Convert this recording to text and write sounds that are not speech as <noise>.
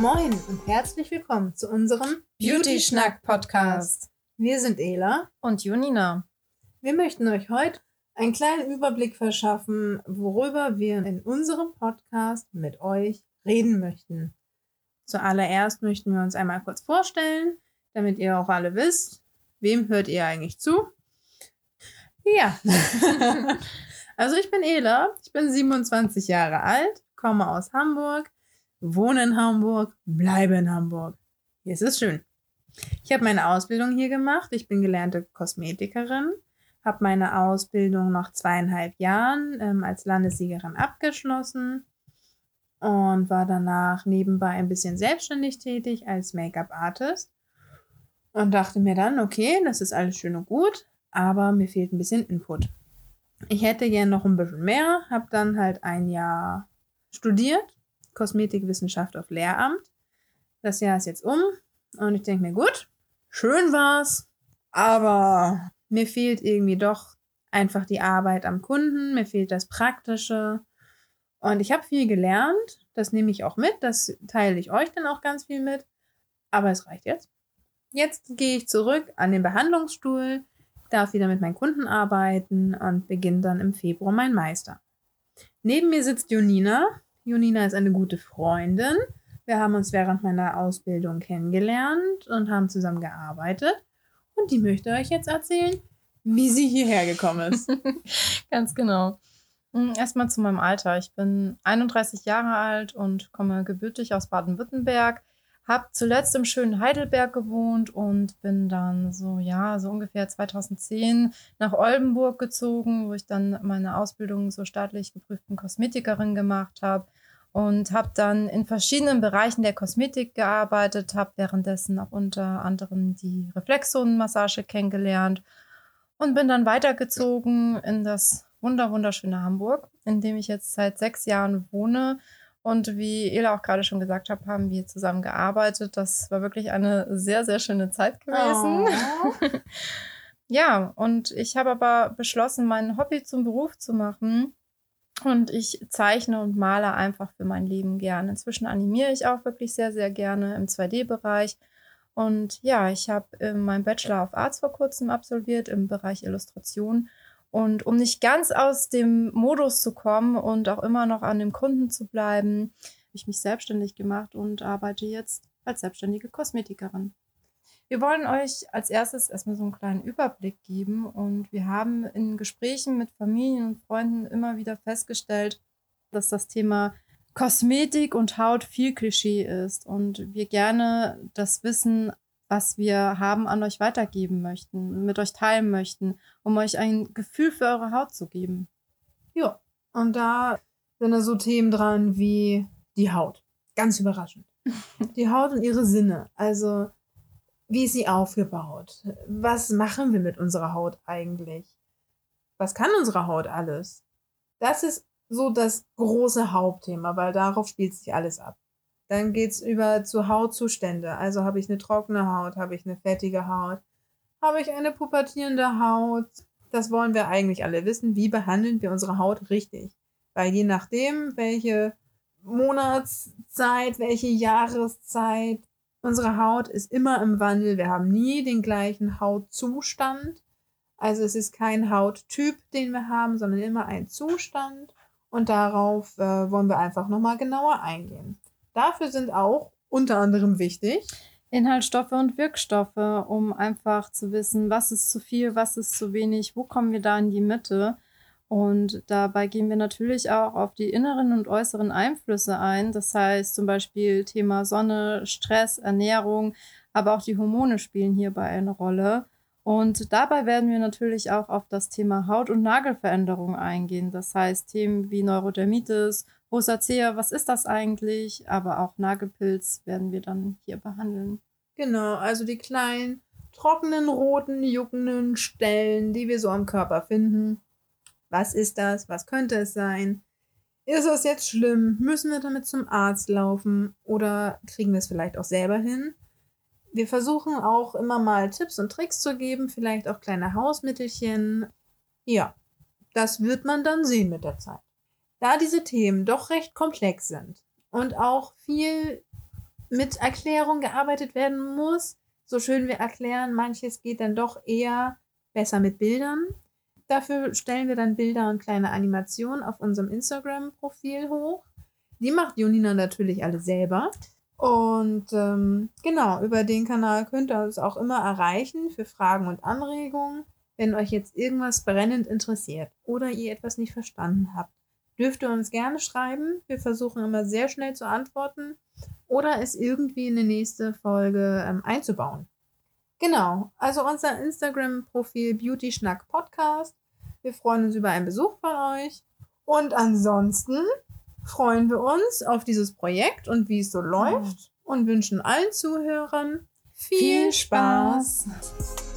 Moin und herzlich willkommen zu unserem Beauty Schnack Podcast. Wir sind Ela und Junina. Wir möchten euch heute einen kleinen Überblick verschaffen, worüber wir in unserem Podcast mit euch reden möchten. Zuallererst möchten wir uns einmal kurz vorstellen, damit ihr auch alle wisst, wem hört ihr eigentlich zu. Ja. <laughs> <laughs> also ich bin Ela, ich bin 27 Jahre alt, komme aus Hamburg, wohne in Hamburg, bleibe in Hamburg. Hier ist es schön. Ich habe meine Ausbildung hier gemacht. Ich bin gelernte Kosmetikerin, habe meine Ausbildung nach zweieinhalb Jahren ähm, als Landessiegerin abgeschlossen und war danach nebenbei ein bisschen selbstständig tätig als Make-up-Artist und dachte mir dann, okay, das ist alles schön und gut, aber mir fehlt ein bisschen Input. Ich hätte gerne noch ein bisschen mehr, habe dann halt ein Jahr studiert, Kosmetikwissenschaft auf Lehramt. Das Jahr ist jetzt um und ich denke mir, gut, schön war's, aber mir fehlt irgendwie doch einfach die Arbeit am Kunden, mir fehlt das Praktische. Und ich habe viel gelernt, das nehme ich auch mit, das teile ich euch dann auch ganz viel mit. Aber es reicht jetzt. Jetzt gehe ich zurück an den Behandlungsstuhl, darf wieder mit meinen Kunden arbeiten und beginne dann im Februar mein Meister. Neben mir sitzt Jonina. Jonina ist eine gute Freundin. Wir haben uns während meiner Ausbildung kennengelernt und haben zusammen gearbeitet. Und die möchte euch jetzt erzählen, wie sie hierher gekommen ist. <laughs> Ganz genau. Hm, erstmal zu meinem Alter. Ich bin 31 Jahre alt und komme gebürtig aus Baden-Württemberg. Habe zuletzt im schönen Heidelberg gewohnt und bin dann so, ja, so ungefähr 2010 nach Oldenburg gezogen, wo ich dann meine Ausbildung zur staatlich geprüften Kosmetikerin gemacht habe und habe dann in verschiedenen Bereichen der Kosmetik gearbeitet, habe währenddessen auch unter anderem die Reflexzonenmassage kennengelernt und bin dann weitergezogen in das wunder wunderschöne Hamburg, in dem ich jetzt seit sechs Jahren wohne. Und wie Ela auch gerade schon gesagt hat, haben wir zusammen gearbeitet. Das war wirklich eine sehr, sehr schöne Zeit gewesen. Oh. <laughs> ja, und ich habe aber beschlossen, mein Hobby zum Beruf zu machen und ich zeichne und male einfach für mein Leben gerne. Inzwischen animiere ich auch wirklich sehr, sehr gerne im 2D-Bereich. Und ja, ich habe äh, meinen Bachelor of Arts vor kurzem absolviert im Bereich Illustration. Und um nicht ganz aus dem Modus zu kommen und auch immer noch an dem Kunden zu bleiben, habe ich mich selbstständig gemacht und arbeite jetzt als selbstständige Kosmetikerin. Wir wollen euch als erstes erstmal so einen kleinen Überblick geben und wir haben in Gesprächen mit Familien und Freunden immer wieder festgestellt, dass das Thema Kosmetik und Haut viel Klischee ist und wir gerne das Wissen, was wir haben, an euch weitergeben möchten, mit euch teilen möchten, um euch ein Gefühl für eure Haut zu geben. Ja, und da sind da so Themen dran wie die Haut. Ganz überraschend. <laughs> die Haut und ihre Sinne. Also wie ist sie aufgebaut? Was machen wir mit unserer Haut eigentlich? Was kann unsere Haut alles? Das ist so das große Hauptthema, weil darauf spielt sich alles ab. Dann geht's über zu Hautzustände. Also habe ich eine trockene Haut, habe ich eine fettige Haut, habe ich eine pubertierende Haut. Das wollen wir eigentlich alle wissen. Wie behandeln wir unsere Haut richtig? Weil je nachdem, welche Monatszeit, welche Jahreszeit, Unsere Haut ist immer im Wandel. Wir haben nie den gleichen Hautzustand. Also es ist kein Hauttyp, den wir haben, sondern immer ein Zustand. Und darauf äh, wollen wir einfach nochmal genauer eingehen. Dafür sind auch unter anderem wichtig Inhaltsstoffe und Wirkstoffe, um einfach zu wissen, was ist zu viel, was ist zu wenig, wo kommen wir da in die Mitte. Und dabei gehen wir natürlich auch auf die inneren und äußeren Einflüsse ein. Das heißt zum Beispiel Thema Sonne, Stress, Ernährung, aber auch die Hormone spielen hierbei eine Rolle. Und dabei werden wir natürlich auch auf das Thema Haut- und Nagelveränderung eingehen. Das heißt Themen wie Neurodermitis, Rosacea, was ist das eigentlich? Aber auch Nagelpilz werden wir dann hier behandeln. Genau, also die kleinen, trockenen, roten, juckenden Stellen, die wir so am Körper finden was ist das? Was könnte es sein? Ist es jetzt schlimm? Müssen wir damit zum Arzt laufen? Oder kriegen wir es vielleicht auch selber hin? Wir versuchen auch immer mal Tipps und Tricks zu geben, vielleicht auch kleine Hausmittelchen. Ja, das wird man dann sehen mit der Zeit. Da diese Themen doch recht komplex sind und auch viel mit Erklärung gearbeitet werden muss. So schön wir erklären, manches geht dann doch eher besser mit Bildern. Dafür stellen wir dann Bilder und kleine Animationen auf unserem Instagram-Profil hoch. Die macht Junina natürlich alle selber. Und ähm, genau, über den Kanal könnt ihr uns auch immer erreichen für Fragen und Anregungen. Wenn euch jetzt irgendwas brennend interessiert oder ihr etwas nicht verstanden habt, dürft ihr uns gerne schreiben. Wir versuchen immer sehr schnell zu antworten oder es irgendwie in die nächste Folge ähm, einzubauen. Genau, also unser Instagram-Profil Beauty Schnack Podcast. Wir freuen uns über einen Besuch von euch. Und ansonsten freuen wir uns auf dieses Projekt und wie es so läuft und wünschen allen Zuhörern viel, viel Spaß. Spaß.